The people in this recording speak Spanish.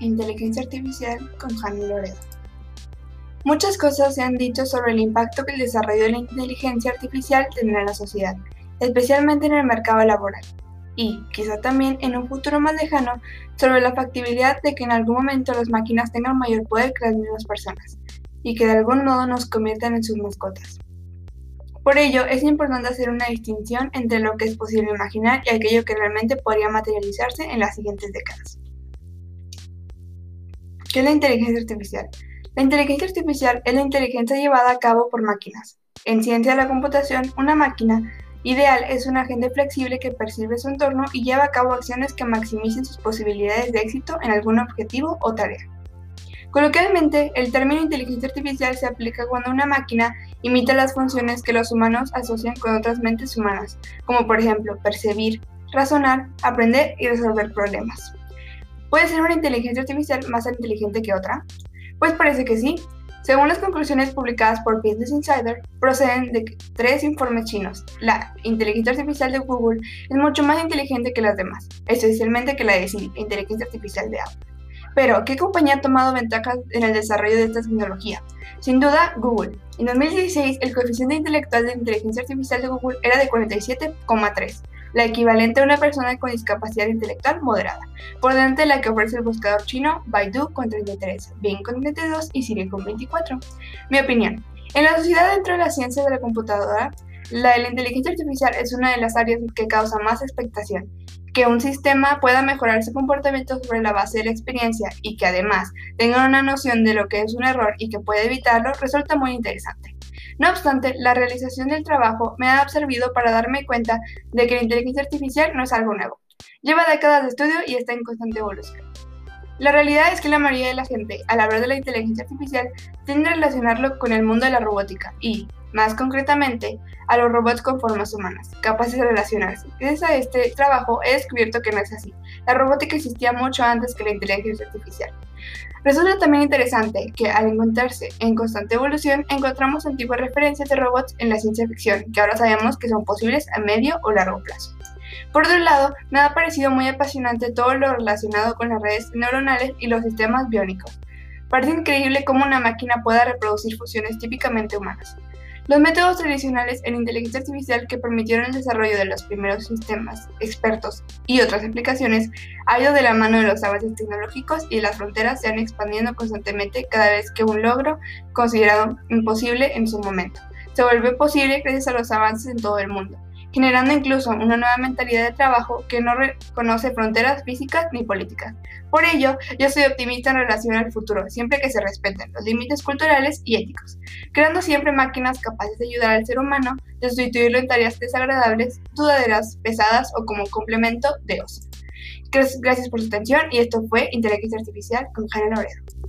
Inteligencia Artificial con Jani Loredo. Muchas cosas se han dicho sobre el impacto que el desarrollo de la inteligencia artificial tendrá en la sociedad, especialmente en el mercado laboral, y, quizá también en un futuro más lejano, sobre la factibilidad de que en algún momento las máquinas tengan mayor poder que las mismas personas, y que de algún modo nos conviertan en sus mascotas. Por ello, es importante hacer una distinción entre lo que es posible imaginar y aquello que realmente podría materializarse en las siguientes décadas. ¿Qué es la inteligencia artificial? La inteligencia artificial es la inteligencia llevada a cabo por máquinas. En ciencia de la computación, una máquina ideal es un agente flexible que percibe su entorno y lleva a cabo acciones que maximicen sus posibilidades de éxito en algún objetivo o tarea. Coloquialmente, el término inteligencia artificial se aplica cuando una máquina imita las funciones que los humanos asocian con otras mentes humanas, como por ejemplo percibir, razonar, aprender y resolver problemas. ¿Puede ser una inteligencia artificial más inteligente que otra? Pues parece que sí. Según las conclusiones publicadas por Business Insider, proceden de tres informes chinos. La inteligencia artificial de Google es mucho más inteligente que las demás, especialmente que la de inteligencia artificial de Apple. Pero, ¿qué compañía ha tomado ventajas en el desarrollo de esta tecnología? Sin duda, Google. En 2016, el coeficiente intelectual de inteligencia artificial de Google era de 47,3, la equivalente a una persona con discapacidad intelectual moderada, por delante de la que ofrece el buscador chino Baidu con 33, Bing con 32 y Siri con 24. Mi opinión. En la sociedad dentro de la ciencia de la computadora, la de la inteligencia artificial es una de las áreas que causa más expectación que un sistema pueda mejorar su comportamiento sobre la base de la experiencia y que además tenga una noción de lo que es un error y que puede evitarlo resulta muy interesante. No obstante, la realización del trabajo me ha servido para darme cuenta de que la inteligencia artificial no es algo nuevo. Lleva décadas de estudio y está en constante evolución. La realidad es que la mayoría de la gente, al hablar de la inteligencia artificial, tiende a relacionarlo con el mundo de la robótica y, más concretamente, a los robots con formas humanas, capaces de relacionarse. Gracias a este trabajo he descubierto que no es así. La robótica existía mucho antes que la inteligencia artificial. Resulta también interesante que al encontrarse en constante evolución, encontramos antiguas referencias de robots en la ciencia ficción, que ahora sabemos que son posibles a medio o largo plazo. Por otro lado, me ha parecido muy apasionante todo lo relacionado con las redes neuronales y los sistemas biónicos. Parece increíble cómo una máquina pueda reproducir funciones típicamente humanas. Los métodos tradicionales en inteligencia artificial que permitieron el desarrollo de los primeros sistemas, expertos y otras aplicaciones ha ido de la mano de los avances tecnológicos y las fronteras se han expandiendo constantemente cada vez que un logro considerado imposible en su momento. Se vuelve posible gracias a los avances en todo el mundo generando incluso una nueva mentalidad de trabajo que no reconoce fronteras físicas ni políticas. Por ello, yo soy optimista en relación al futuro, siempre que se respeten los límites culturales y éticos, creando siempre máquinas capaces de ayudar al ser humano, de sustituirlo en tareas desagradables, dudaderas, pesadas o como complemento de ocio. Gracias por su atención y esto fue Inteligencia Artificial con Jana Loredo.